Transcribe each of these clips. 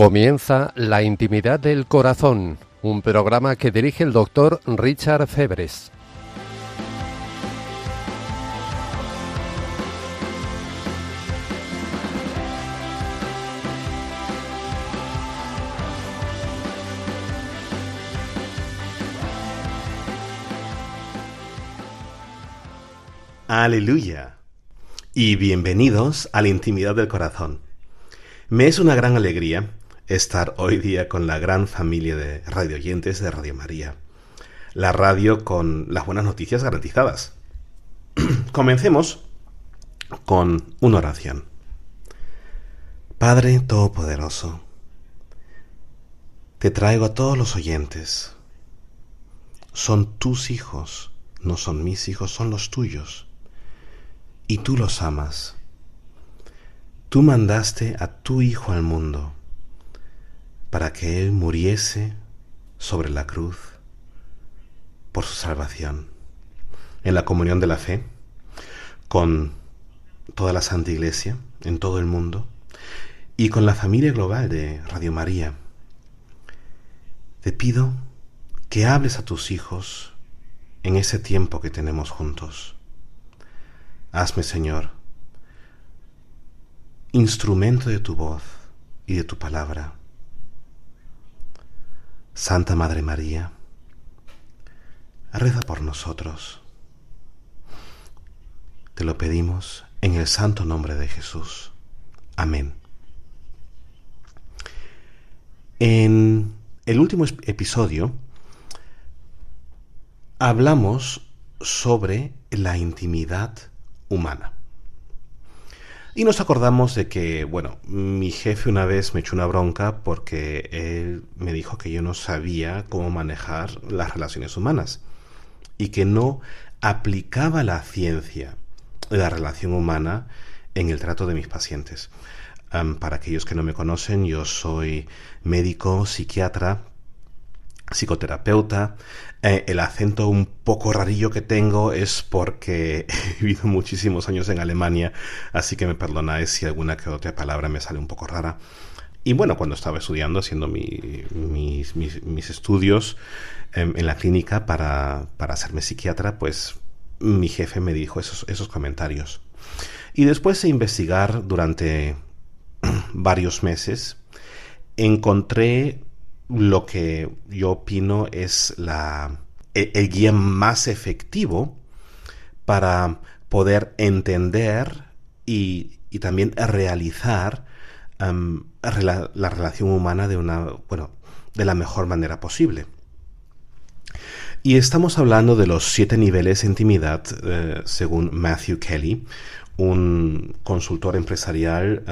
Comienza La Intimidad del Corazón, un programa que dirige el doctor Richard Febres. Aleluya. Y bienvenidos a la intimidad del corazón. Me es una gran alegría estar hoy día con la gran familia de radioyentes de Radio María. La radio con las buenas noticias garantizadas. Comencemos con una oración. Padre Todopoderoso, te traigo a todos los oyentes. Son tus hijos, no son mis hijos, son los tuyos. Y tú los amas. Tú mandaste a tu Hijo al mundo para que Él muriese sobre la cruz por su salvación. En la comunión de la fe, con toda la Santa Iglesia en todo el mundo y con la familia global de Radio María, te pido que hables a tus hijos en ese tiempo que tenemos juntos. Hazme, Señor, instrumento de tu voz y de tu palabra Santa Madre María, reza por nosotros. Te lo pedimos en el santo nombre de Jesús. Amén. En el último episodio hablamos sobre la intimidad humana. Y nos acordamos de que, bueno, mi jefe una vez me echó una bronca porque él me dijo que yo no sabía cómo manejar las relaciones humanas y que no aplicaba la ciencia de la relación humana en el trato de mis pacientes. para aquellos que no me conocen, yo soy médico, psiquiatra, psicoterapeuta. Eh, el acento un poco rarillo que tengo es porque he vivido muchísimos años en Alemania, así que me perdonáis si alguna que otra palabra me sale un poco rara. Y bueno, cuando estaba estudiando, haciendo mis, estudios em, en, la clínica para, para, hacerme psiquiatra, pues mi jefe me dijo esos, esos comentarios. Y después de investigar durante varios meses, encontré lo que yo opino es la, e, el, guía más efectivo para poder entender y, también realizar la, relación humana de una, bueno, de la mejor manera posible. Y estamos hablando de los siete niveles de intimidad, eh, según Matthew Kelly, un consultor empresarial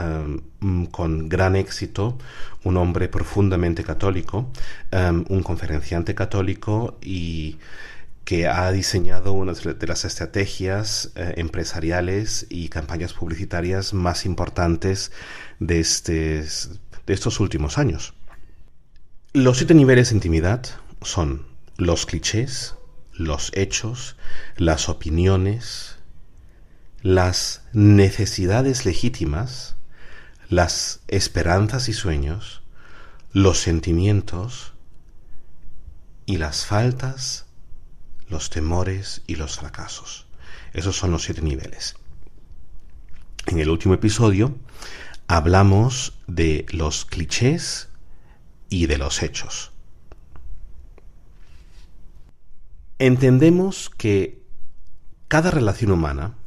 um, con gran éxito, un hombre profundamente católico, um, un conferenciante católico y que ha diseñado una de las estrategias eh, empresariales y campañas publicitarias más importantes de, de estos últimos años. Los siete niveles de intimidad son los clichés, los hechos, las opiniones, las necesidades legítimas, las esperanzas y sueños, los sentimientos y las faltas, los temores y los fracasos. Esos son los siete niveles. En el último episodio hablamos de los clichés y de los hechos. Entendemos que cada relación humana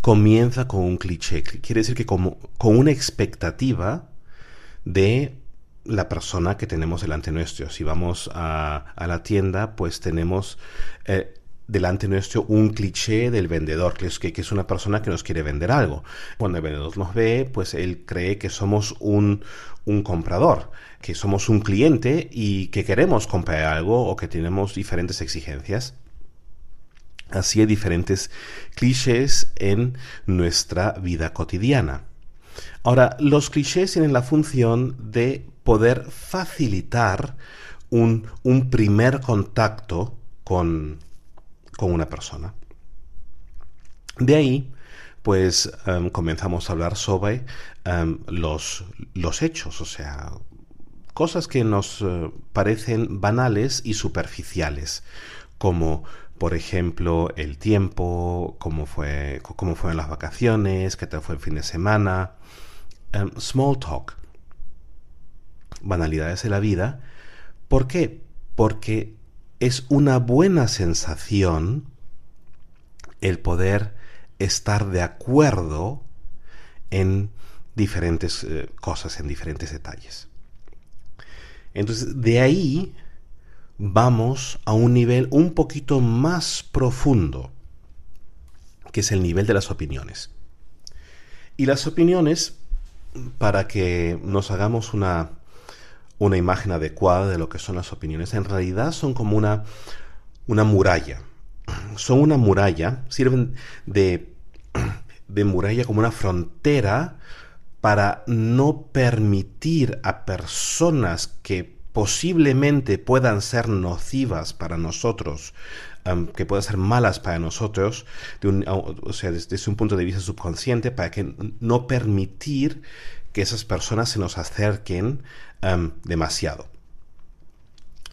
comienza con un cliché. Quiere decir que como, con una expectativa de la persona que tenemos delante nuestro. Si vamos a, la tienda, pues tenemos eh, delante nuestro un cliché del vendedor, que es, que, es una persona que nos quiere vender algo. Cuando el vendedor nos ve, pues él cree que somos un, un comprador, que somos un cliente y que queremos comprar algo o que tenemos diferentes exigencias. Así hay diferentes clichés en nuestra vida cotidiana. Ahora, los clichés tienen la función de poder facilitar un, primer contacto con, con una persona. De ahí, pues em, comenzamos a hablar sobre em, los, los hechos, o sea, cosas que nos eh, parecen banales y superficiales, como por ejemplo el tiempo, cómo fue, cómo fueron las vacaciones, qué tal fue el fin de semana, em, small talk, banalidades de la vida. ¿Por qué? Porque es una buena sensación el poder estar de acuerdo en diferentes eh, cosas, en diferentes detalles. Entonces, de ahí vamos a un nivel un poquito más profundo, que es el nivel de las opiniones. Y las opiniones, para que nos hagamos una, una imagen adecuada de lo que son las opiniones, en realidad son como una, una muralla. Son una muralla, sirven de, de muralla como una frontera para no permitir a personas que posiblemente puedan ser nocivas para nosotros, que puedan ser malas para nosotros, o sea, desde, un punto de vista subconsciente, para que no permitir que esas personas se nos acerquen demasiado.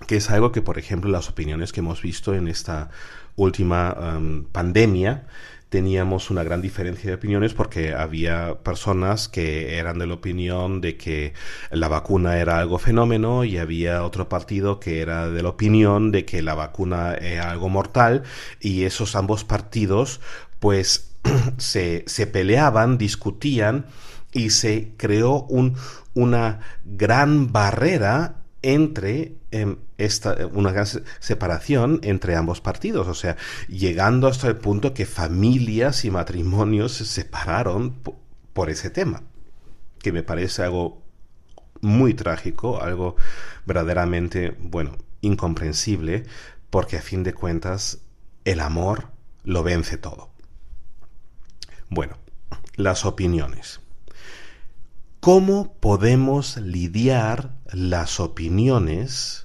Que es algo que, por ejemplo, las opiniones que hemos visto en esta última pandemia, teníamos una gran diferencia de opiniones porque había personas que eran de la opinión de que la vacuna era algo fenómeno y había otro partido que era de la opinión de que la vacuna era algo mortal y esos ambos partidos pues se, se peleaban, discutían y se creó un, una gran barrera entre esta, una gran separación entre ambos partidos, o sea, llegando hasta el punto que familias y matrimonios se separaron por ese tema, que me parece algo muy trágico, algo verdaderamente, bueno, incomprensible, porque a fin de cuentas el amor lo vence todo. Bueno, las opiniones. ¿Cómo podemos lidiar las opiniones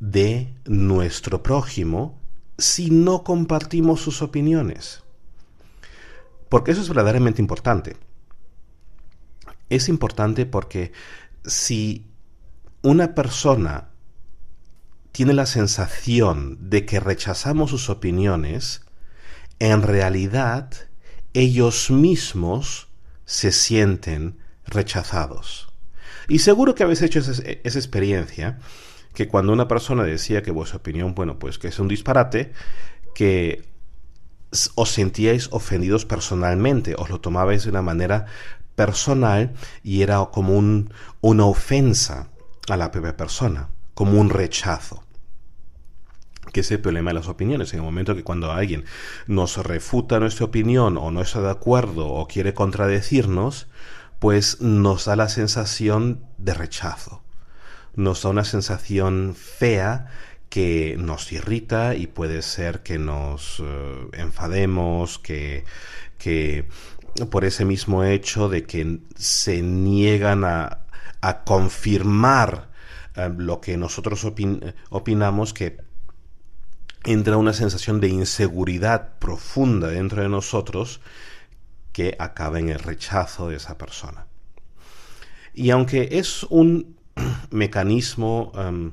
de nuestro prójimo si no compartimos sus opiniones? Porque eso es verdaderamente importante. Es importante porque si una persona tiene la sensación de que rechazamos sus opiniones, en realidad ellos mismos se sienten rechazados. Y seguro que habéis hecho esa, experiencia, que cuando una persona decía que vuestra opinión, bueno, pues que es un disparate, que os sentíais ofendidos personalmente, os lo tomabais de una manera personal y era como un, una ofensa a la propia persona, como un rechazo que es el problema de las opiniones. En el momento que cuando alguien nos refuta nuestra opinión o no está de acuerdo o quiere contradecirnos, pues nos da la sensación de rechazo, nos da una sensación fea que nos irrita y puede ser que nos eh, enfademos, que, que por ese mismo hecho de que se niegan a, a confirmar eh, lo que nosotros opinamos, que entra una sensación de inseguridad profunda dentro de nosotros que acaba en el rechazo de esa persona. Y aunque es un mecanismo um,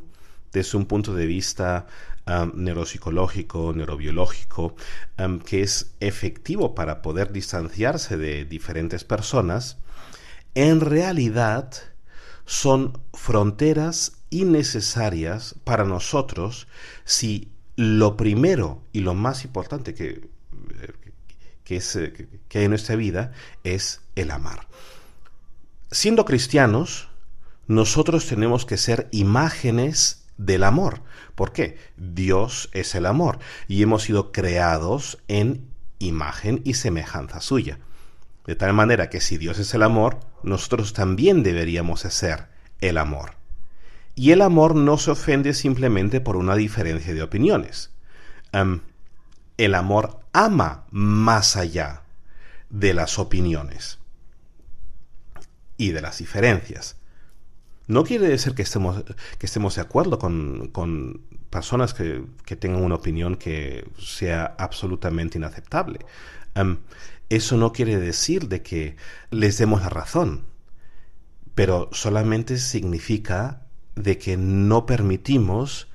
desde un punto de vista um, neuropsicológico, neurobiológico, um, que es efectivo para poder distanciarse de diferentes personas, en realidad son fronteras innecesarias para nosotros si lo primero y lo más importante que que, es, eh, que hay en nuestra vida es el amar. Siendo cristianos, nosotros tenemos que ser imágenes del amor. ¿Por qué? Dios es el amor y hemos sido creados en imagen y semejanza suya. De tal manera que si Dios es el amor, nosotros también deberíamos ser el amor. Y el amor no se ofende simplemente por una diferencia de opiniones. el amor ama más allá de las opiniones y de las diferencias. No quiere decir que estemos, que estemos de acuerdo con, con personas que, que, tengan una opinión que sea absolutamente inaceptable. eso no quiere decir de que les demos la razón, pero solamente significa de que no permitimos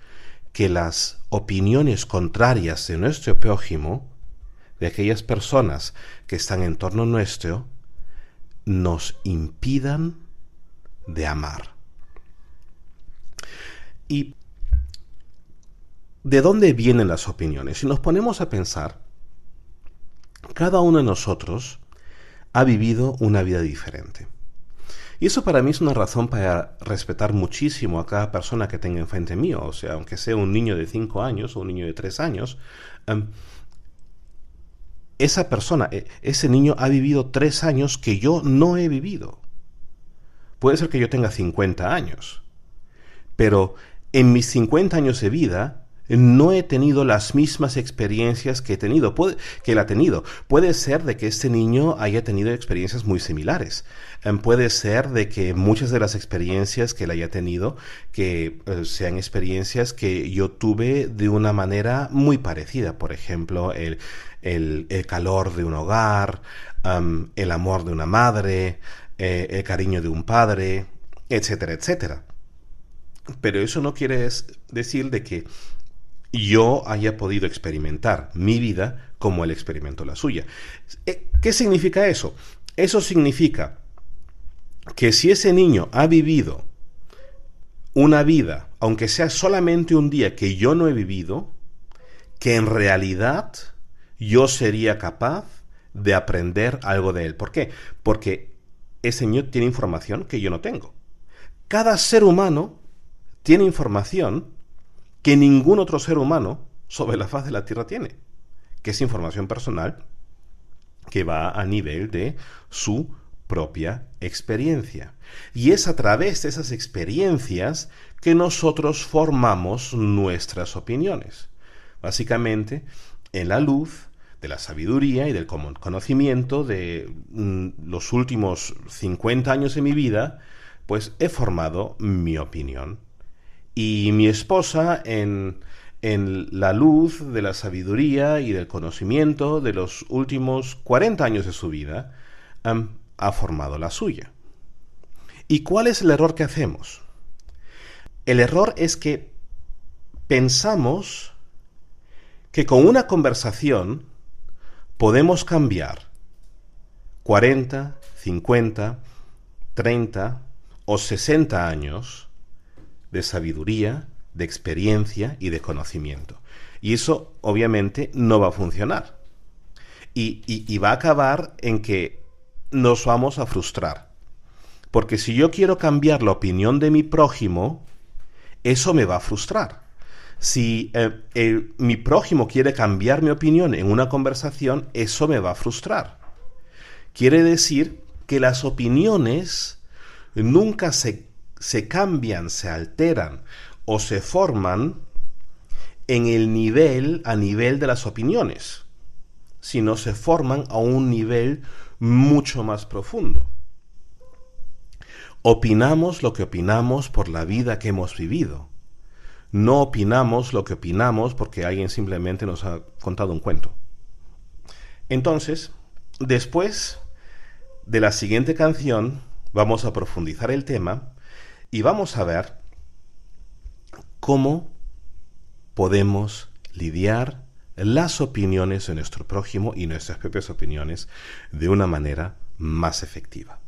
que las opiniones contrarias de nuestro prójimo, de aquellas personas que están en torno nuestro, nos impidan de amar. ¿Y de dónde vienen las opiniones? Si nos ponemos a pensar, cada uno de nosotros ha vivido una vida diferente. Y eso para mí es una razón para respetar muchísimo a cada persona que tenga enfrente mío. O sea, aunque sea un niño de 5 años o un niño de 3 años, em, esa persona, e, ese niño ha vivido 3 años que yo no he vivido. Puede ser que yo tenga 50 años, pero en mis 50 años de vida no he tenido las mismas experiencias que he tenido, que él ha tenido. Puede ser de que este niño haya tenido experiencias muy similares. Em, puede ser de que muchas de las experiencias que él haya tenido, que eh, sean experiencias que yo tuve de una manera muy parecida. Por ejemplo, el, calor de un hogar, em, el amor de una madre, eh, el cariño de un padre, etcétera, etcétera. Pero eso no quiere decir de que yo haya podido experimentar mi vida como él experimentó la suya. Eh, ¿Qué significa eso? Eso significa que si ese niño ha vivido una vida, aunque sea solamente un día que yo no he vivido, que en realidad yo sería capaz de aprender algo de él. ¿Por qué? Porque ese niño tiene información que yo no tengo. Cada ser humano tiene información que ningún otro ser humano sobre la faz de la Tierra tiene, que es información personal que va a nivel de su propia experiencia. Y es a través de esas experiencias que nosotros formamos nuestras opiniones. Básicamente, en la luz de la sabiduría y del conocimiento de mm, los últimos 50 años de mi vida, pues he formado mi opinión. Y mi esposa, en, la luz de la sabiduría y del conocimiento de los últimos 40 años de su vida, ha formado la suya. ¿Y cuál es el error que hacemos? El error es que pensamos que con una conversación podemos cambiar 40, 50, 30 o 60 años de sabiduría, de experiencia y de conocimiento. Y eso obviamente no va a funcionar. Y, va a acabar en que nos vamos a frustrar. Porque si yo quiero cambiar la opinión de mi prójimo, eso me va a frustrar. Si eh, mi prójimo quiere cambiar mi opinión en una conversación, eso me va a frustrar. Quiere decir que las opiniones nunca se se cambian, se alteran o se forman en el nivel, a nivel de las opiniones, sino se forman a un nivel mucho más profundo. Opinamos lo que opinamos por la vida que hemos vivido. No opinamos lo que opinamos porque alguien simplemente nos ha contado un cuento. Entonces, después de la siguiente canción, vamos a profundizar el tema y vamos a ver cómo podemos lidiar las opiniones de nuestro prójimo y nuestras propias opiniones de una manera más efectiva.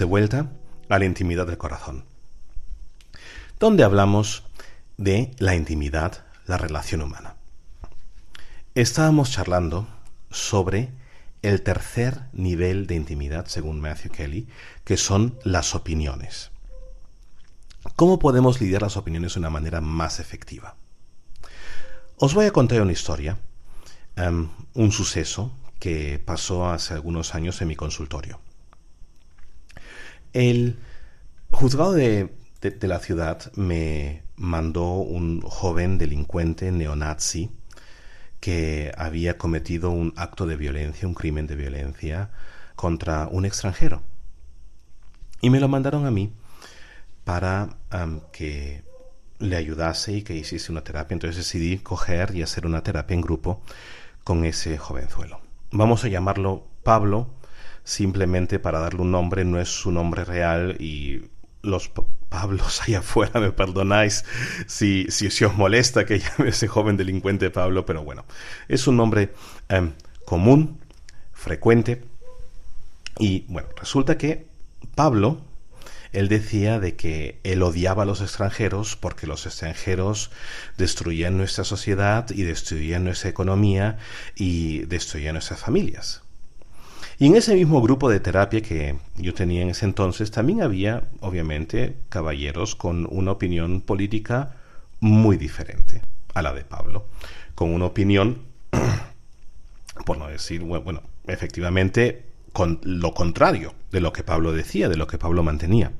De vuelta a la intimidad del corazón, donde hablamos de la intimidad, la relación humana. Estábamos charlando sobre el tercer nivel de intimidad, según Matthew Kelly, que son las opiniones. ¿Cómo podemos lidiar las opiniones de una manera más efectiva? Os voy a contar una historia, em, un suceso que pasó hace algunos años en mi consultorio. El juzgado de, de- la ciudad me mandó un joven delincuente neonazi que había cometido un acto de violencia, un crimen de violencia contra un extranjero. Y me lo mandaron a mí para que le ayudase y que hiciese una terapia. Entonces decidí coger y hacer una terapia en grupo con ese jovenzuelo. Vamos a llamarlo Pablo, simplemente para darle un nombre, no es su nombre real y los Pablos allá afuera, me perdonáis si, si, si os molesta que llame ese joven delincuente Pablo, pero bueno, es un nombre em, común, frecuente, y bueno, resulta que Pablo, él decía de que él odiaba a los extranjeros porque los extranjeros destruían nuestra sociedad y destruían nuestra economía y destruían nuestras familias. Y en ese mismo grupo de terapia que yo tenía en ese entonces, también había, obviamente, caballeros con una opinión política muy diferente a la de Pablo, con una opinión, por no decir, bu- bueno, efectivamente, con lo contrario de lo que Pablo decía, de lo que Pablo mantenía.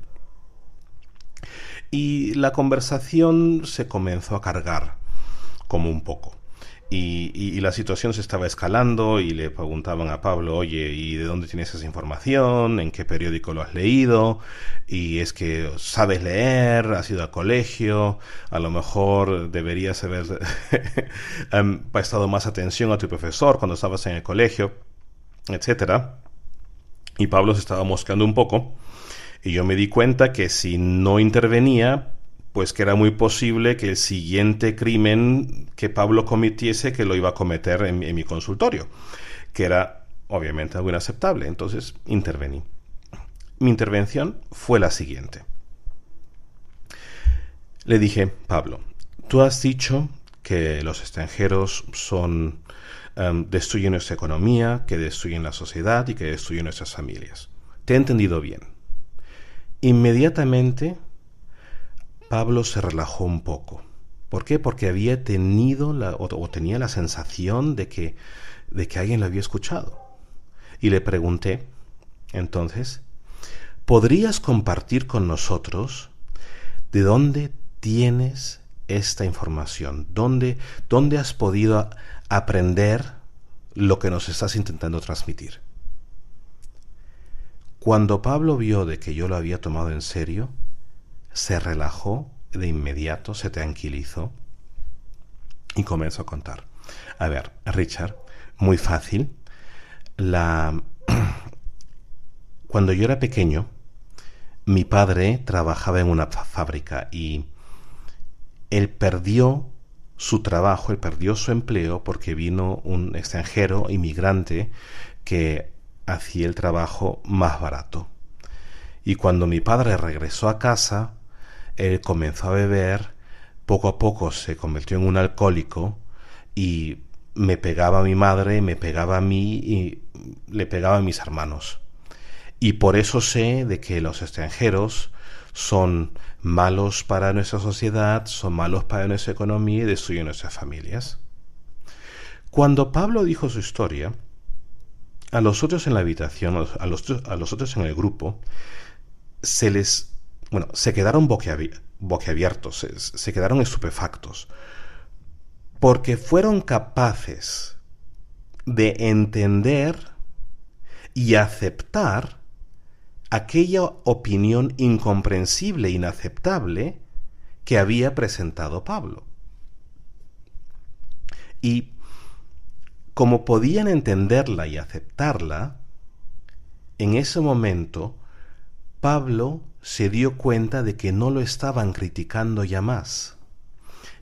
Y la conversación se comenzó a cargar como un poco. Y, la situación se estaba escalando y le preguntaban a Pablo, oye, ¿y de dónde tienes esa información? ¿En qué periódico lo has leído? Y es que sabes leer, has ido al colegio, a lo mejor deberías haber em, prestado más atención a tu profesor cuando estabas en el colegio, etcétera. Y Pablo se estaba mosqueando un poco. Y yo me di cuenta que si no intervenía, pues que era muy posible que el siguiente crimen que Pablo cometiese, que lo iba a cometer en, mi consultorio, que era obviamente algo inaceptable. Entonces intervení. Mi intervención fue la siguiente. Le dije, Pablo, tú has dicho que los extranjeros son em, destruyen nuestra economía, que destruyen la sociedad y que destruyen nuestras familias. Te he entendido bien. Inmediatamente Pablo se relajó un poco ¿Por qué? Porque había tenido la, o, tenía la sensación de que, de que alguien lo había escuchado. Y le pregunté, entonces, ¿podrías compartir con nosotros de dónde tienes esta información? ¿Dónde, dónde has podido aprender lo que nos estás intentando transmitir? Cuando Pablo vio de que yo lo había tomado en serio, se relajó de inmediato, se tranquilizó y comenzó a contar. A ver, Richard, muy fácil. La... Cuando yo era pequeño, mi padre trabajaba en una fábrica y él perdió su trabajo, él perdió su empleo porque vino un extranjero inmigrante que hacía el trabajo más barato. Y cuando mi padre regresó a casa, él comenzó a beber, poco a poco se convirtió en un alcohólico y me pegaba a mi madre, me pegaba a mí y le pegaba a mis hermanos. Y por eso sé de que los extranjeros son malos para nuestra sociedad, son malos para nuestra economía y destruyen nuestras familias. Cuando Pablo dijo su historia, a los otros en la habitación, a los, a los otros en el grupo, se les, bueno, se quedaron boquiabiertos, se, se quedaron estupefactos, porque fueron capaces de entender y aceptar aquella opinión incomprensible e inaceptable que había presentado Pablo. Y como podían entenderla y aceptarla, en ese momento Pablo se dio cuenta de que no lo estaban criticando ya más.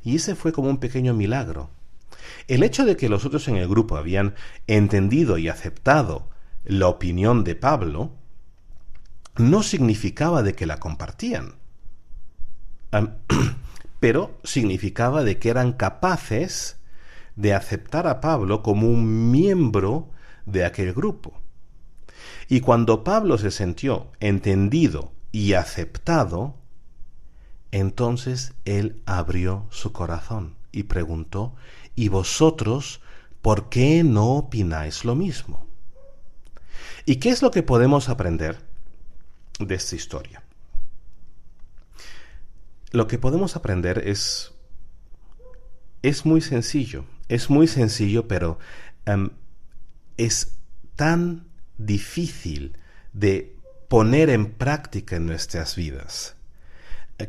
Y ese fue como un pequeño milagro. El hecho de que los otros en el grupo habían entendido y aceptado la opinión de Pablo no significaba de que la compartían, pero significaba de que eran capaces de aceptar a Pablo como un miembro de aquel grupo. Y cuando Pablo se sintió entendido y aceptado, entonces él abrió su corazón y preguntó, ¿y vosotros por qué no opináis lo mismo? ¿Y qué es lo que podemos aprender de esta historia? Lo que podemos aprender es es muy sencillo es muy sencillo, pero em, es tan difícil de poner en práctica en nuestras vidas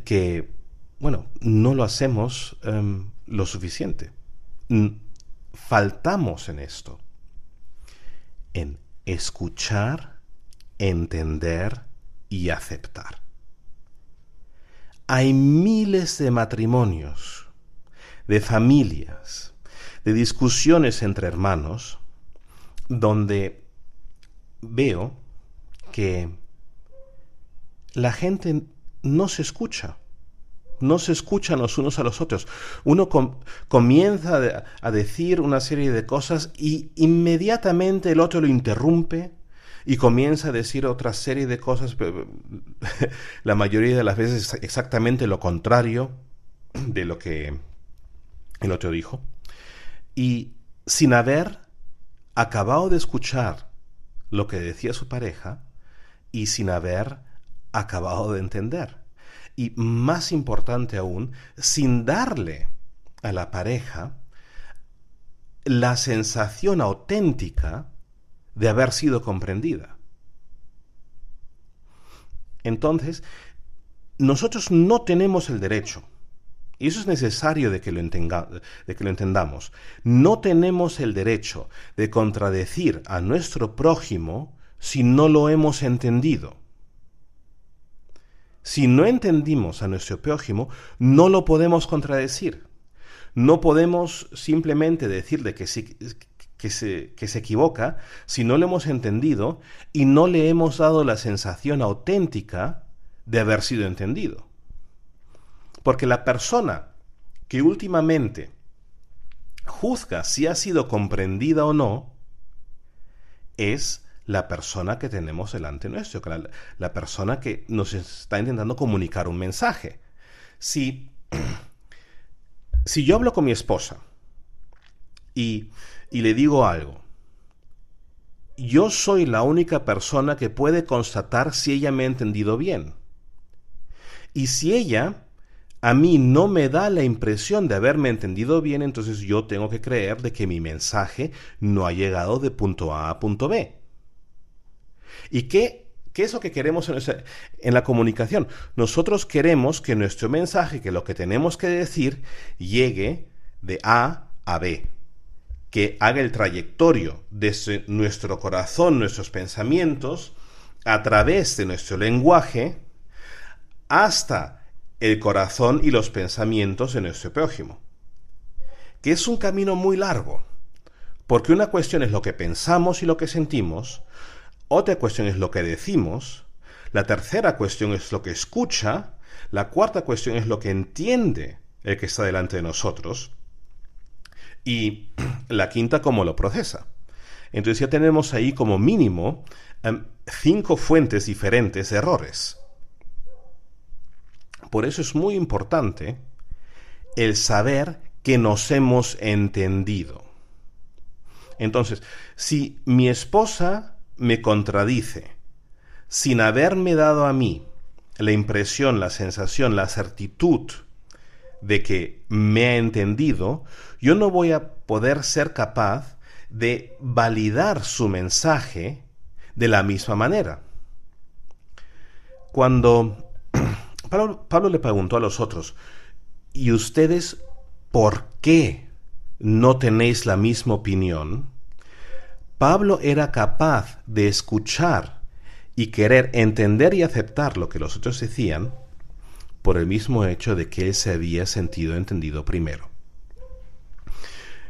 que, bueno, no lo hacemos em, lo suficiente. Faltamos en esto, en escuchar, entender y aceptar. Hay miles de matrimonios, de familias, de discusiones entre hermanos donde veo que la gente no se escucha, no se escuchan los unos a los otros. Uno comienza a decir una serie de cosas y inmediatamente el otro lo interrumpe y comienza a decir otra serie de cosas, la mayoría de las veces exactamente lo contrario de lo que el otro dijo y sin haber acabado de escuchar lo que decía su pareja y sin haber acabado de entender. Y más importante aún, sin darle a la pareja la sensación auténtica de haber sido comprendida. Entonces, nosotros no tenemos el derecho y eso es necesario de que, lo de que lo entendamos. No tenemos el derecho de contradecir a nuestro prójimo si no lo hemos entendido. Si no entendimos a nuestro prójimo, no lo podemos contradecir. No podemos simplemente decirle que, se, se equivoca si no lo hemos entendido y no le hemos dado la sensación auténtica de haber sido entendido. Porque la persona que últimamente juzga si ha sido comprendida o no es la persona que tenemos delante nuestro, la, la persona que nos está intentando comunicar un mensaje. Si si yo hablo con mi esposa y, y le digo algo, yo soy la única persona que puede constatar si ella me ha entendido bien. Y si ella a mí no me da la impresión de haberme entendido bien, entonces yo tengo que creer de que mi mensaje no ha llegado de punto A a punto B. ¿Y qué, qué es lo que queremos en, en la comunicación? Nosotros queremos que nuestro mensaje, que lo que tenemos que decir, llegue de A a B que haga el trayectorio desde nuestro corazón, nuestros pensamientos, a través de nuestro lenguaje, hasta el corazón y los pensamientos de nuestro prójimo. Que es un camino muy largo, porque una cuestión es lo que pensamos y lo que sentimos, otra cuestión es lo que decimos, la tercera cuestión es lo que escucha, la cuarta cuestión es lo que entiende el que está delante de nosotros, y la quinta cómo lo procesa. Entonces ya tenemos ahí como mínimo em, cinco fuentes diferentes de errores. Por eso es muy importante el saber que nos hemos entendido. Entonces, si mi esposa me contradice sin haberme dado a mí la impresión, la sensación, la certitud de que me ha entendido, yo no voy a poder ser capaz de validar su mensaje de la misma manera. Cuando Pablo, le preguntó a los otros, ¿y ustedes por qué no tenéis la misma opinión? Pablo era capaz de escuchar y querer entender y aceptar lo que los otros decían por el mismo hecho de que él se había sentido entendido primero.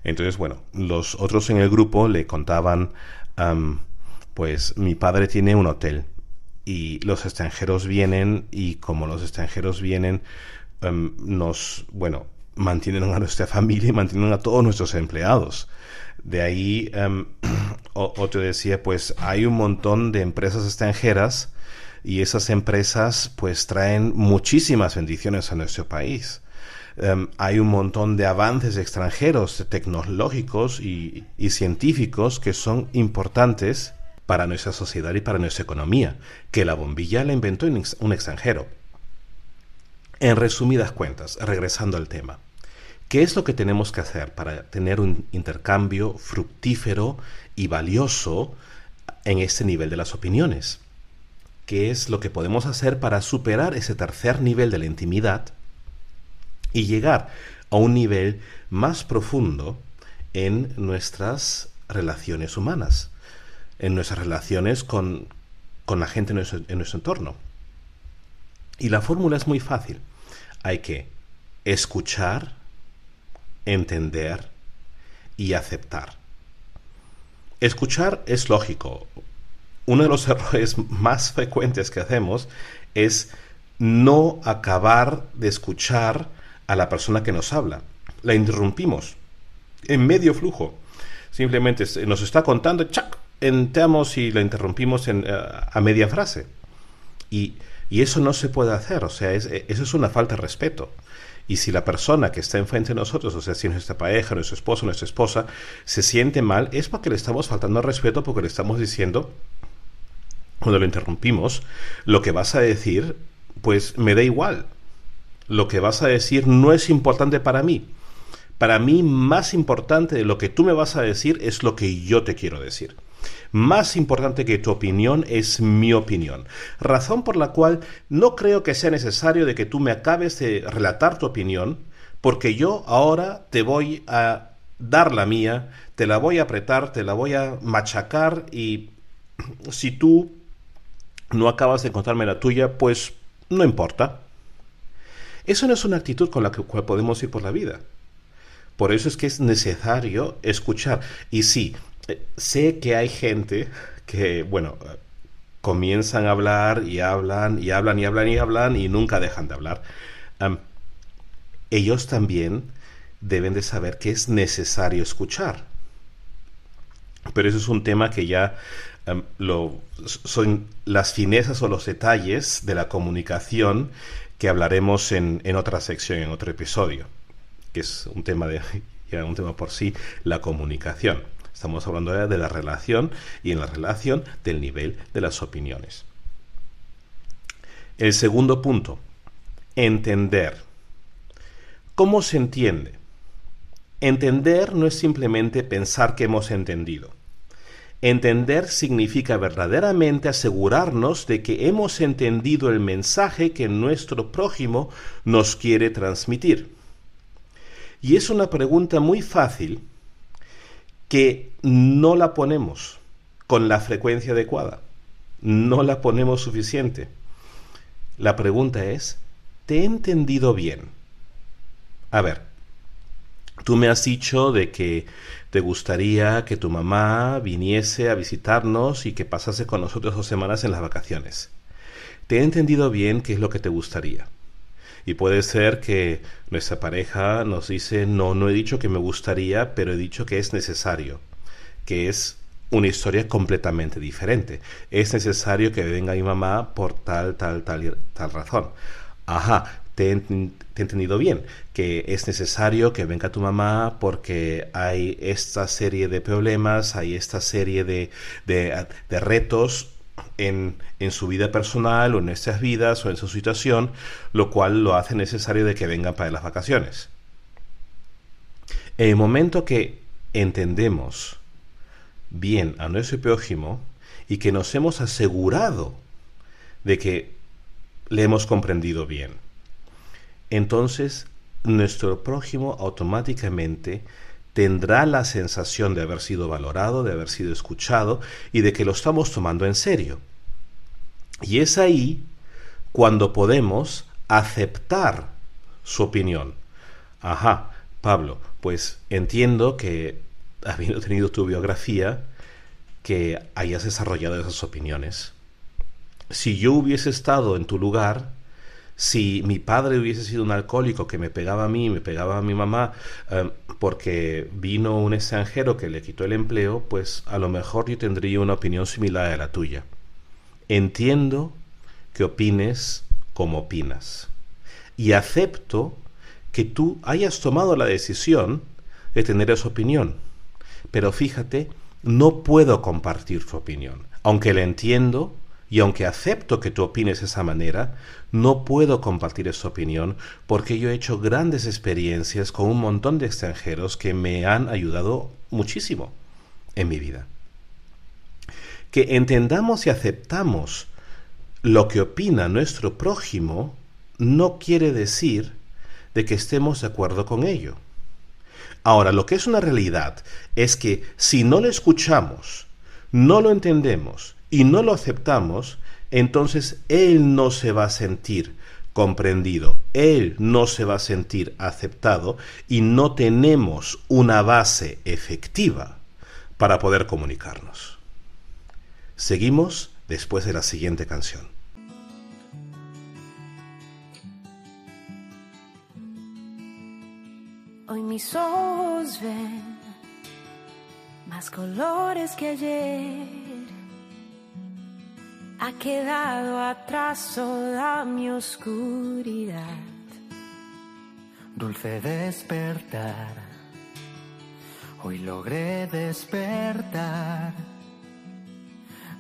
Entonces, bueno, los otros en el grupo le contaban, pues mi padre tiene un hotel y los extranjeros vienen y como los extranjeros vienen, nos, bueno, mantienen a nuestra familia y mantienen a todos nuestros empleados. De ahí, otro decía, pues hay un montón de empresas extranjeras y esas empresas pues traen muchísimas bendiciones a nuestro país. Em, hay un montón de avances extranjeros tecnológicos y, científicos que son importantes para nuestra sociedad y para nuestra economía, que la bombilla la inventó un extranjero. En resumidas cuentas, regresando al tema, ¿qué es lo que tenemos que hacer para tener un intercambio fructífero y valioso en este nivel de las opiniones? qué es lo que podemos hacer para superar ese tercer nivel de la intimidad y llegar a un nivel más profundo en nuestras relaciones humanas, en nuestras relaciones con, la gente en nuestro, en nuestro entorno. Y la fórmula es muy fácil. Hay que escuchar, entender y aceptar. Escuchar es lógico uno de los errores más frecuentes que hacemos es no acabar de escuchar a la persona que nos habla. La interrumpimos en medio flujo. Simplemente nos está contando, ¡chac! entramos y la interrumpimos en, eh, a media frase. Y, eso no se puede hacer, o sea, eso es una falta de respeto. Y si la persona que está enfrente de nosotros, o sea, si nuestra pareja, nuestro esposo, nuestra esposa, se siente mal, es porque le estamos faltando respeto, porque le estamos diciendo cuando lo interrumpimos, lo que vas a decir, pues me da igual. Lo que vas a decir no es importante para mí. Para mí, más importante de lo que tú me vas a decir es lo que yo te quiero decir. Más importante que tu opinión es mi opinión. Razón por la cual no creo que sea necesario de que tú me acabes de relatar tu opinión, porque yo ahora te voy a dar la mía, te la voy a apretar, te la voy a machacar y si tú no acabas de contarme la tuya, pues no importa. Eso no es una actitud con la que podemos ir por la vida. Por eso es que es necesario escuchar. Y sí, eh, sé que hay gente que, bueno, comienzan a hablar y hablan y hablan y hablan y hablan y nunca dejan de hablar. ellos también deben de saber que es necesario escuchar. Pero eso es un tema que ya lo, son las finezas o los detalles de la comunicación que hablaremos en, otra sección, en otro episodio. que es un tema de un tema por sí, la comunicación. Estamos hablando de la relación y en la relación del nivel de las opiniones. El segundo punto, entender. ¿Cómo se entiende? Entender no es simplemente pensar que hemos entendido. Entender significa verdaderamente asegurarnos de que hemos entendido el mensaje que nuestro prójimo nos quiere transmitir. Y es una pregunta muy fácil que no la ponemos con la frecuencia adecuada, no la ponemos suficiente. La pregunta es, ¿te he entendido bien? A ver, tú me has dicho de que te gustaría que tu mamá viniese a visitarnos y que pasase con nosotros dos semanas en las vacaciones. ¿Te he entendido bien qué es lo que te gustaría? Y puede ser que nuestra pareja nos dice, no, no he dicho que me gustaría, pero he dicho que es necesario, que es una historia completamente diferente. Es necesario que venga mi mamá por tal, tal, tal, tal razón. Ajá, te he, entendido bien, que es necesario que venga tu mamá porque hay esta serie de problemas, hay esta serie de, de retos en, su vida personal o en nuestras vidas o en su situación, lo cual lo hace necesario de que vengan para las vacaciones. En el momento que entendemos bien a nuestro prójimo y que nos hemos asegurado de que le hemos comprendido bien, entonces nuestro prójimo automáticamente tendrá la sensación de haber sido valorado, de haber sido escuchado y de que lo estamos tomando en serio. Y es ahí cuando podemos aceptar su opinión. Ajá, Pablo, pues entiendo que, habiendo tenido tu biografía, que hayas desarrollado esas opiniones. Si yo hubiese estado en tu lugar, si mi padre hubiese sido un alcohólico que me pegaba a mí, me pegaba a mi mamá, em, porque vino un extranjero que le quitó el empleo, pues a lo mejor yo tendría una opinión similar a la tuya. Entiendo que opines como opinas. Y acepto que tú hayas tomado la decisión de tener esa opinión. Pero fíjate, no puedo compartir tu opinión. Aunque la entiendo, y aunque acepto que tú opines de esa manera, no puedo compartir esa opinión porque yo he hecho grandes experiencias con un montón de extranjeros que me han ayudado muchísimo en mi vida. Que entendamos y aceptamos lo que opina nuestro prójimo no quiere decir de que estemos de acuerdo con ello. Ahora, lo que es una realidad es que si no lo escuchamos, no lo entendemos y no lo aceptamos, entonces él no se va a sentir comprendido, él no se va a sentir aceptado y no tenemos una base efectiva para poder comunicarnos. Seguimos después de la siguiente canción. Hoy mis ojos ven más colores que ayer ha quedado atrás toda mi oscuridad. Dulce despertar, hoy logré despertar.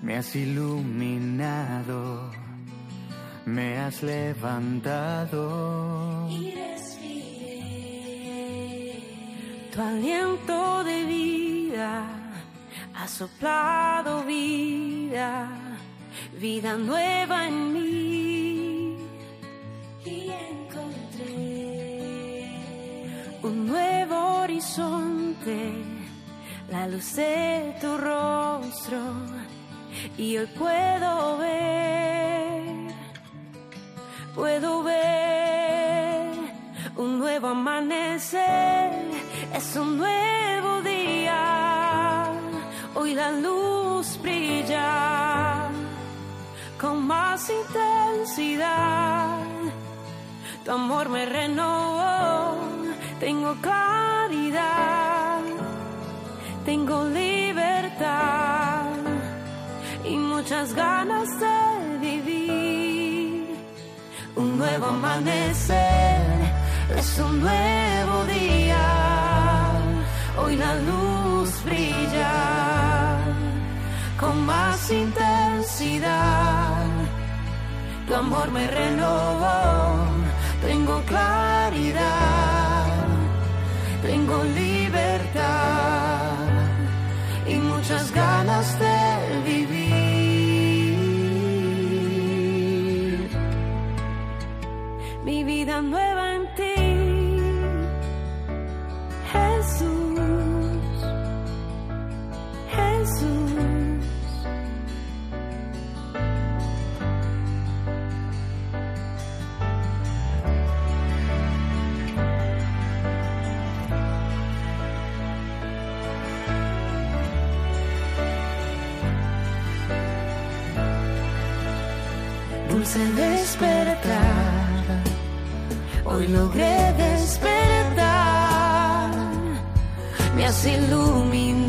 Me has iluminado, me has levantado. Y respiré tu aliento de vida, ha soplado vida vida nueva en mí. Y encontré un nuevo horizonte, la luz de tu rostro y hoy puedo ver, puedo ver un nuevo amanecer, es un nuevo día, hoy la luz brilla con más intensidad. Tu amor me renovó, tengo claridad, tengo libertad y muchas ganas de vivir. Un nuevo amanecer Es un nuevo día, hoy la luz brilla con más intensidad. Tu amor me renovó, tengo claridad, tengo libertad y muchas ganas de vivir. Mi vida nueva en Hoy logré despertar. Me has iluminado,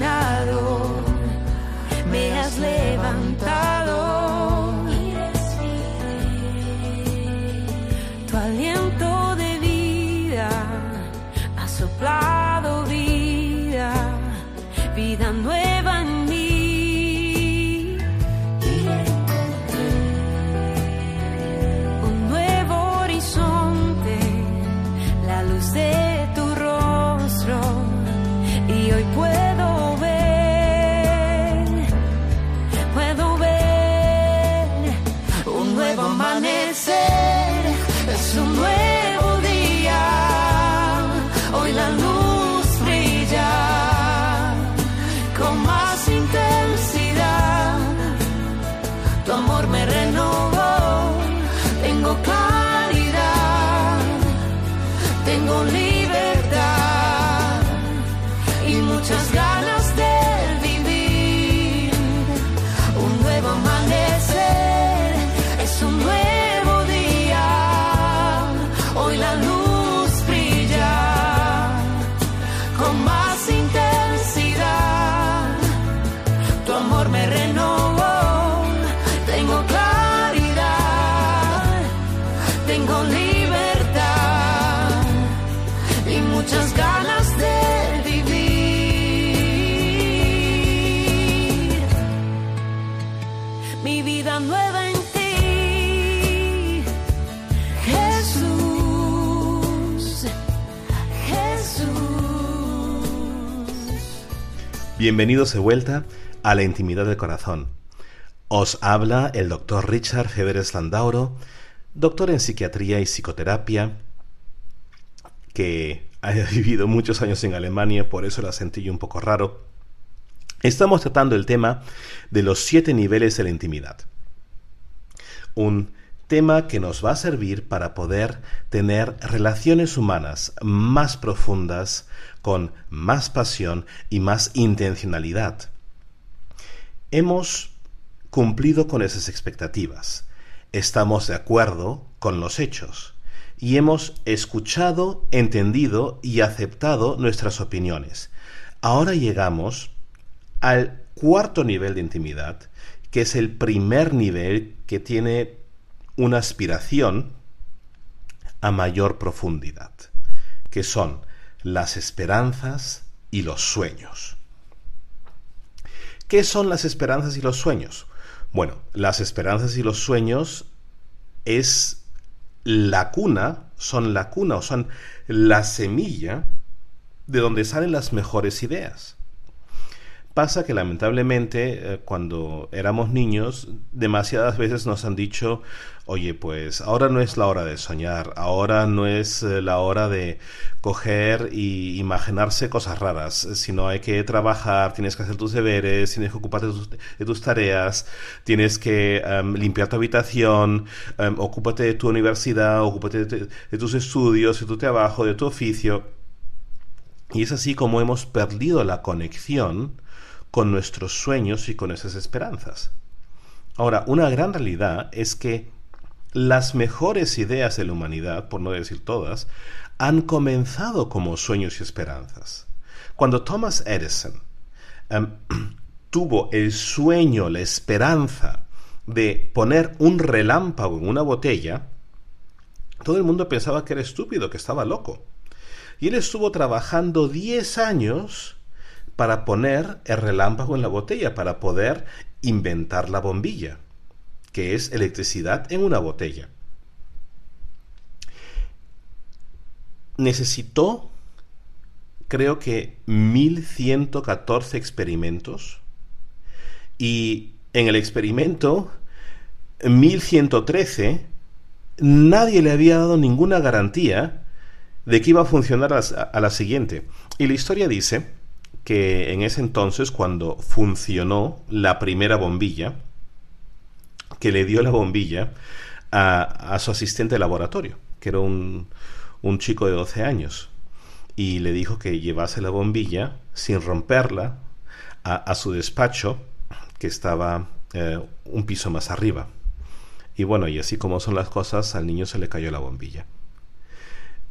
Bienvenidos de vuelta a la intimidad del corazón. Os habla el doctor Richard Feveres Landauro, doctor en psiquiatría y psicoterapia, que ha vivido muchos años en Alemania, por eso el acentillo un poco raro. Estamos tratando el tema de los siete niveles de la intimidad. Un tema que nos va a servir para poder tener relaciones humanas más profundas, con más pasión y más intencionalidad. Hemos cumplido con esas expectativas, estamos de acuerdo con los hechos y hemos escuchado, entendido y aceptado nuestras opiniones. Ahora llegamos al cuarto nivel de intimidad, que es el primer nivel que tiene una aspiración a mayor profundidad, que son las esperanzas y los sueños. ¿Qué son las esperanzas y los sueños? Bueno, las esperanzas y los sueños es la cuna, son la cuna o son la semilla de donde salen las mejores ideas. Pasa que lamentablemente eh, cuando éramos niños demasiadas veces nos han dicho, oye, pues ahora no es la hora de soñar, ahora no es eh, la hora de coger y imaginarse cosas raras, sino hay que trabajar, tienes que hacer tus deberes, tienes que ocuparte de tus, tareas, tienes que em, limpiar tu habitación, em, ocúpate de tu universidad, ocúpate de, de tus estudios, de tu trabajo, de tu oficio. Y es así como hemos perdido la conexión con nuestros sueños y con esas esperanzas. Ahora, una gran realidad es que las mejores ideas de la humanidad, por no decir todas, han comenzado como sueños y esperanzas. Cuando Thomas Edison em, tuvo el sueño, la esperanza de poner un relámpago en una botella, todo el mundo pensaba que era estúpido, que estaba loco. Y él estuvo trabajando 10 años para poner el relámpago en la botella, para poder inventar la bombilla, que es electricidad en una botella. Necesitó, creo que, 1114 experimentos y en el experimento 1113 nadie le había dado ninguna garantía de que iba a funcionar a, la siguiente. Y la historia dice que en ese entonces, cuando funcionó la primera bombilla, que le dio la bombilla a, su asistente de laboratorio, que era un, chico de 12 años, y le dijo que llevase la bombilla sin romperla a, su despacho, que estaba eh, un piso más arriba. Y bueno, y así como son las cosas, al niño se le cayó la bombilla.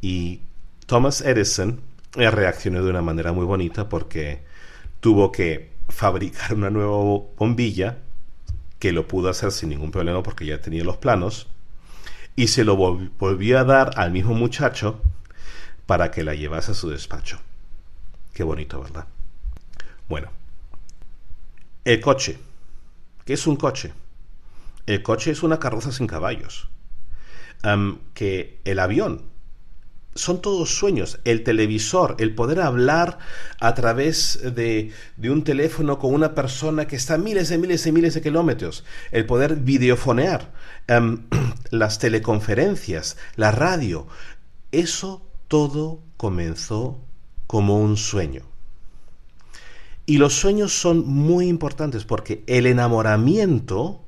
Y Thomas Edison reaccionó de una manera muy bonita porque tuvo que fabricar una nueva bombilla que lo pudo hacer sin ningún problema porque ya tenía los planos y se lo volvió a dar al mismo muchacho para que la llevase a su despacho. Qué bonito, ¿verdad? Bueno, el coche. ¿Qué es un coche? El coche es una carroza sin caballos. que el avión son todos sueños. El televisor, el poder hablar a través de, un teléfono con una persona que está a miles de miles de miles de kilómetros. El poder videofonear, las teleconferencias, la radio. Eso todo comenzó como un sueño. Y los sueños son muy importantes porque el enamoramiento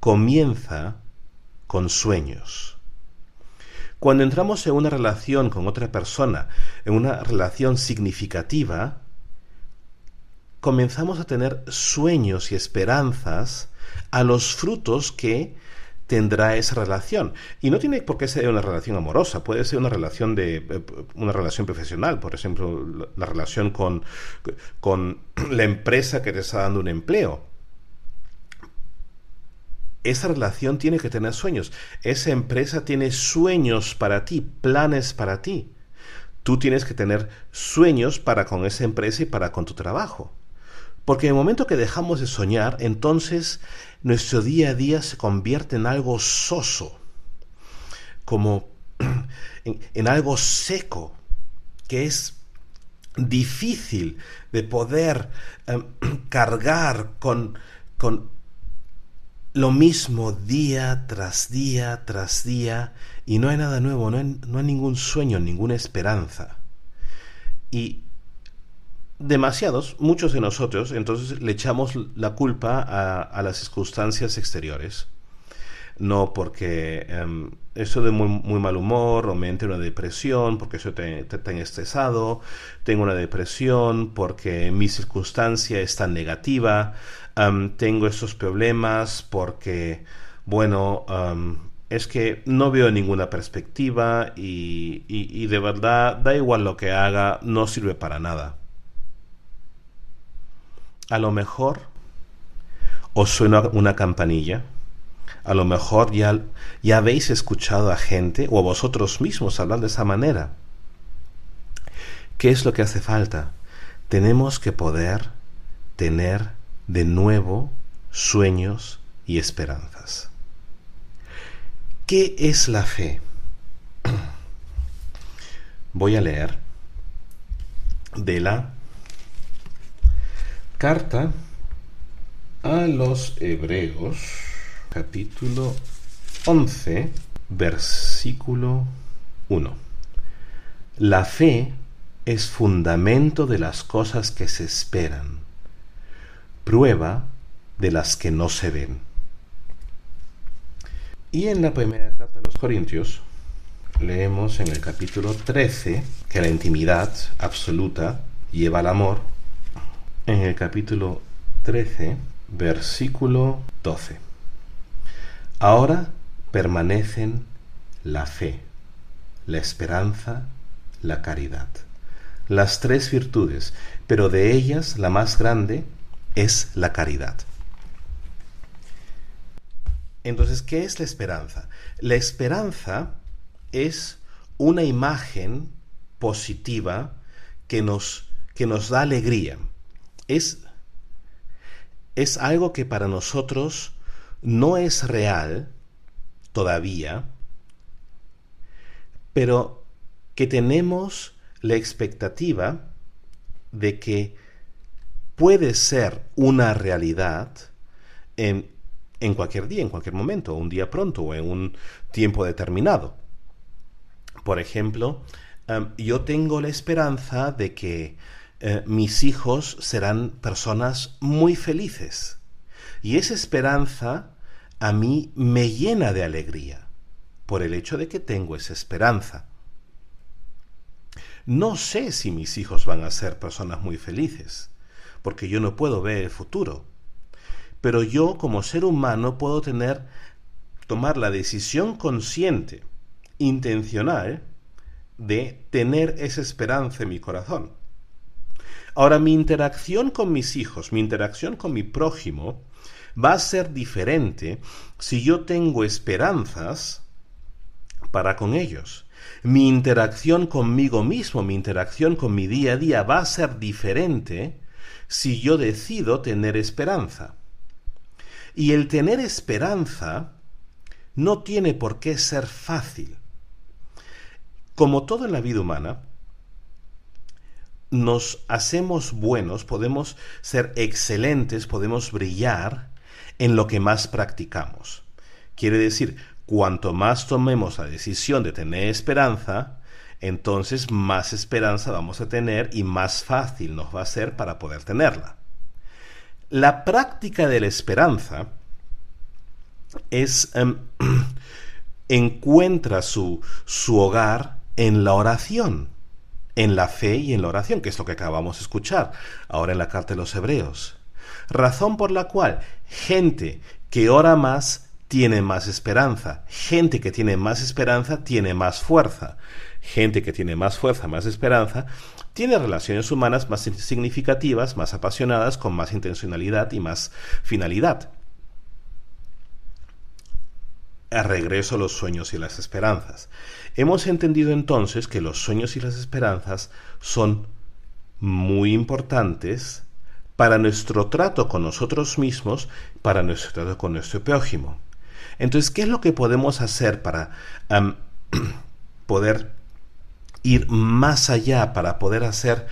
comienza con sueños. Cuando entramos en una relación con otra persona, en una relación significativa, comenzamos a tener sueños y esperanzas a los frutos que tendrá esa relación. Y no tiene por qué ser una relación amorosa, puede ser una relación de eh, una relación profesional, por ejemplo, la, relación con, con la empresa que te está dando un empleo esa relación tiene que tener sueños. Esa empresa tiene sueños para ti, planes para ti. Tú tienes que tener sueños para con esa empresa y para con tu trabajo. Porque en el momento que dejamos de soñar, entonces nuestro día a día se convierte en algo soso, como en, algo seco, que es difícil de poder em, cargar con, con lo mismo día tras día tras día y no hay nada nuevo, no hay, no hay ningún sueño, ninguna esperanza. Y demasiados, muchos de nosotros, entonces le echamos la culpa a, las circunstancias exteriores. No porque um, eso de muy, mal humor o me entre una depresión, porque eso te, te, estresado, tengo una depresión porque mi circunstancia es tan negativa, tengo estos problemas porque, bueno, es que no veo ninguna perspectiva y, y, de verdad da igual lo que haga, no sirve para nada. A lo mejor os suena una campanilla. A lo mejor ya, ya habéis escuchado a gente o a vosotros mismos hablar de esa manera. ¿Qué es lo que hace falta? Tenemos que poder tener de nuevo sueños y esperanzas. ¿Qué es la fe? Voy a leer de la carta a los Hebreos, capítulo 11, versículo 1. La fe es fundamento de las cosas que se esperan prueba de las que no se ven. Y en la primera carta de los Corintios leemos en el capítulo 13 que la intimidad absoluta lleva al amor. En el capítulo 13, versículo 12. Ahora permanecen la fe, la esperanza, la caridad. Las tres virtudes, pero de ellas la más grande es la caridad. Entonces, ¿qué es la esperanza? La esperanza es una imagen positiva que nos, que nos da alegría. Es, es algo que para nosotros no es real todavía, pero que tenemos la expectativa de que puede ser una realidad en, en cualquier día, en cualquier momento, un día pronto o en un tiempo determinado. Por ejemplo, em, yo tengo la esperanza de que eh, mis hijos serán personas muy felices. Y esa esperanza a mí me llena de alegría por el hecho de que tengo esa esperanza. No sé si mis hijos van a ser personas muy felices, porque yo no puedo ver el futuro. Pero yo como ser humano puedo tener tomar la decisión consciente, intencional, de tener esa esperanza en mi corazón. Ahora, mi interacción con mis hijos, mi interacción con mi prójimo, va a ser diferente si yo tengo esperanzas para con ellos. Mi interacción conmigo mismo, mi interacción con mi día a día va a ser diferente si yo decido tener esperanza. Y el tener esperanza no tiene por qué ser fácil. Como todo en la vida humana, nos hacemos buenos, podemos ser excelentes, podemos brillar en lo que más practicamos. Quiere decir, cuanto más tomemos la decisión de tener esperanza, entonces más esperanza vamos a tener y más fácil nos va a ser para poder tenerla. La práctica de la esperanza es em, encuentra su, su hogar en la oración, en la fe y en la oración, que es lo que acabamos de escuchar ahora en la carta de los Hebreos. Razón por la cual gente que ora más tiene más esperanza, gente que tiene más esperanza tiene más fuerza, gente que tiene más fuerza, más esperanza, tiene relaciones humanas más significativas, más apasionadas, con más intencionalidad y más finalidad. Regreso a los sueños y las esperanzas. Hemos entendido entonces que los sueños y las esperanzas son muy importantes para nuestro trato con nosotros mismos, para nuestro trato con nuestro prójimo. Entonces, ¿qué es lo que podemos hacer para poder ir más allá, para poder hacer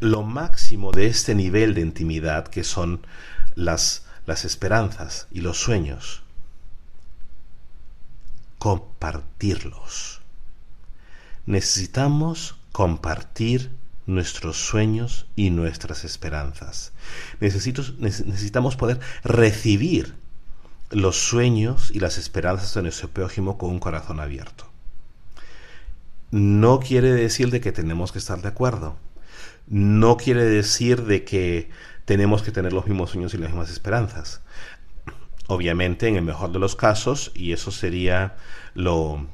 lo máximo de este nivel de intimidad que son las, las esperanzas y los sueños? Compartirlos necesitamos compartir nuestros sueños y nuestras esperanzas. necesitamos poder recibir los sueños y las esperanzas de nuestro prójimo con un corazón abierto. No quiere decir de que tenemos que estar de acuerdo. No quiere decir de que tenemos que tener los mismos sueños y las mismas esperanzas. Obviamente, en el mejor de los casos, y eso sería lo,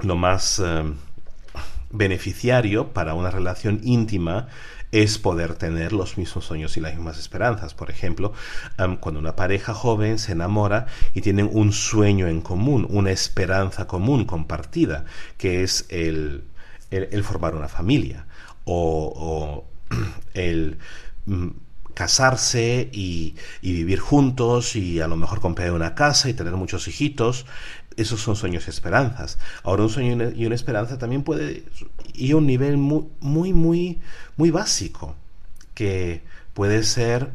lo más eh, beneficiario para una relación íntima es poder tener los mismos sueños y las mismas esperanzas. Por ejemplo, cuando una pareja joven se enamora y tienen un sueño en común, una esperanza común compartida, que es el, formar una familia o, el mm, casarse y, y, vivir juntos y a lo mejor comprar una casa y tener muchos hijitos esos son sueños y esperanzas. Ahora un sueño y una esperanza también puede ir a un nivel muy, muy, muy, muy básico, que puede ser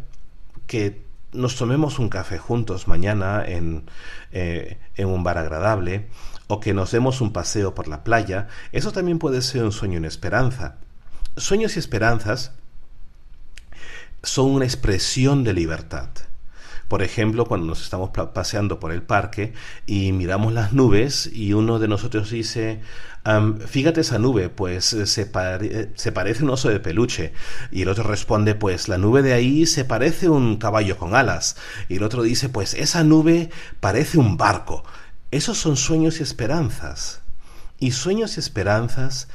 que nos tomemos un café juntos mañana en, eh, en un bar agradable, o que nos demos un paseo por la playa, eso también puede ser un sueño y una esperanza. Sueños y esperanzas son una expresión de libertad. Por ejemplo, cuando nos estamos paseando por el parque y miramos las nubes y uno de nosotros dice, fíjate esa nube, pues eh, se, se, parece un oso de peluche. Y el otro responde, pues la nube de ahí se parece un caballo con alas. Y el otro dice, pues esa nube parece un barco. Esos son sueños y esperanzas. Y sueños y esperanzas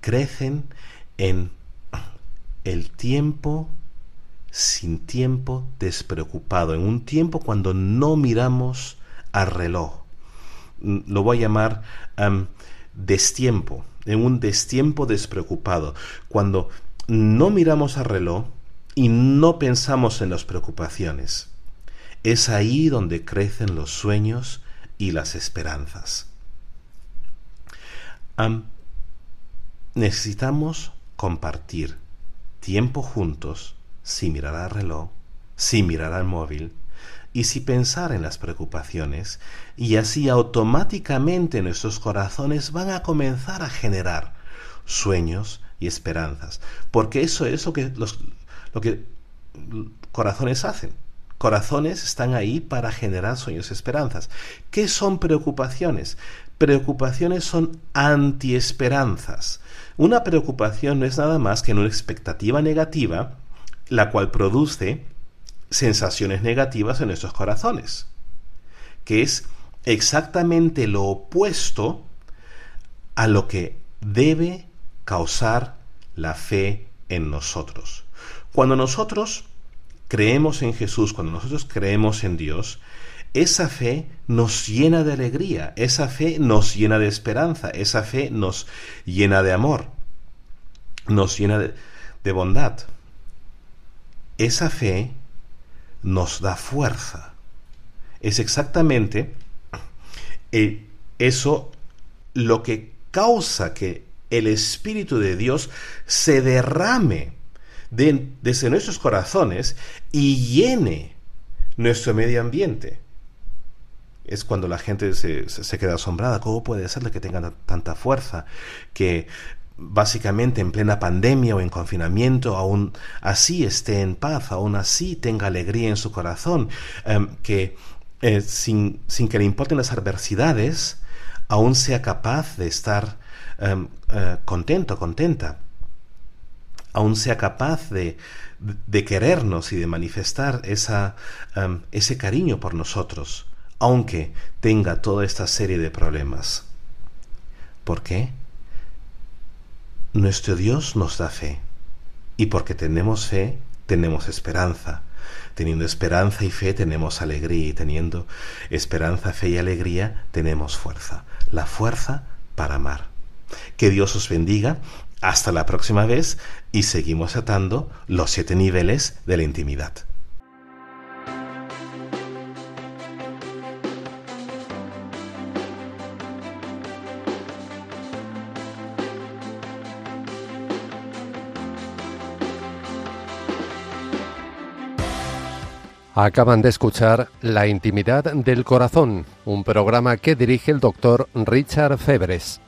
crecen en el tiempo sin tiempo, despreocupado, en un tiempo cuando no miramos al reloj, mm, lo voy a llamar am, destiempo, en un destiempo despreocupado, cuando no miramos al reloj y no pensamos en las preocupaciones. Es ahí donde crecen los sueños y las esperanzas. Am, necesitamos compartir tiempo juntos sin mirar al reloj, sin mirar al móvil y sin pensar en las preocupaciones, y así automáticamente nuestros corazones van a comenzar a generar sueños y esperanzas, porque eso es lo que los lo que corazones hacen. Corazones están ahí para generar sueños y esperanzas. ¿Qué son preocupaciones? Preocupaciones son antiesperanzas. Una preocupación no es nada más que una expectativa negativa, la cual produce sensaciones negativas en nuestros corazones, que es exactamente lo opuesto a lo que debe causar la fe en nosotros. Cuando nosotros creemos en Jesús, cuando nosotros creemos en Dios, esa fe nos llena de alegría, esa fe nos llena de esperanza, esa fe nos llena de amor, nos llena de, de bondad. Esa fe nos da fuerza. Es exactamente eh, eso lo que causa que el Espíritu de Dios se derrame de, desde nuestros corazones y llene nuestro medio ambiente. Es cuando la gente se, queda asombrada. ¿Cómo puede ser que tengan tanta fuerza? Que básicamente en plena pandemia o en confinamiento, aún así esté en paz, aún así tenga alegría en su corazón, eh, que eh, sin, sin, que le importen las adversidades, aún sea capaz de estar eh, contento, contenta aún sea capaz de, de querernos y de manifestar esa, um, ese cariño por nosotros, aunque tenga toda esta serie de problemas. ¿Por qué? Nuestro Dios nos da fe, y porque tenemos fe, tenemos esperanza. Teniendo esperanza y fe tenemos alegría y teniendo esperanza, fe y alegría tenemos fuerza. La fuerza para amar. Que Dios os bendiga hasta la próxima vez y seguimos atando los siete niveles de la intimidad. Acaban de escuchar La intimidad del corazón, un programa que dirige el doctor Richard Febres.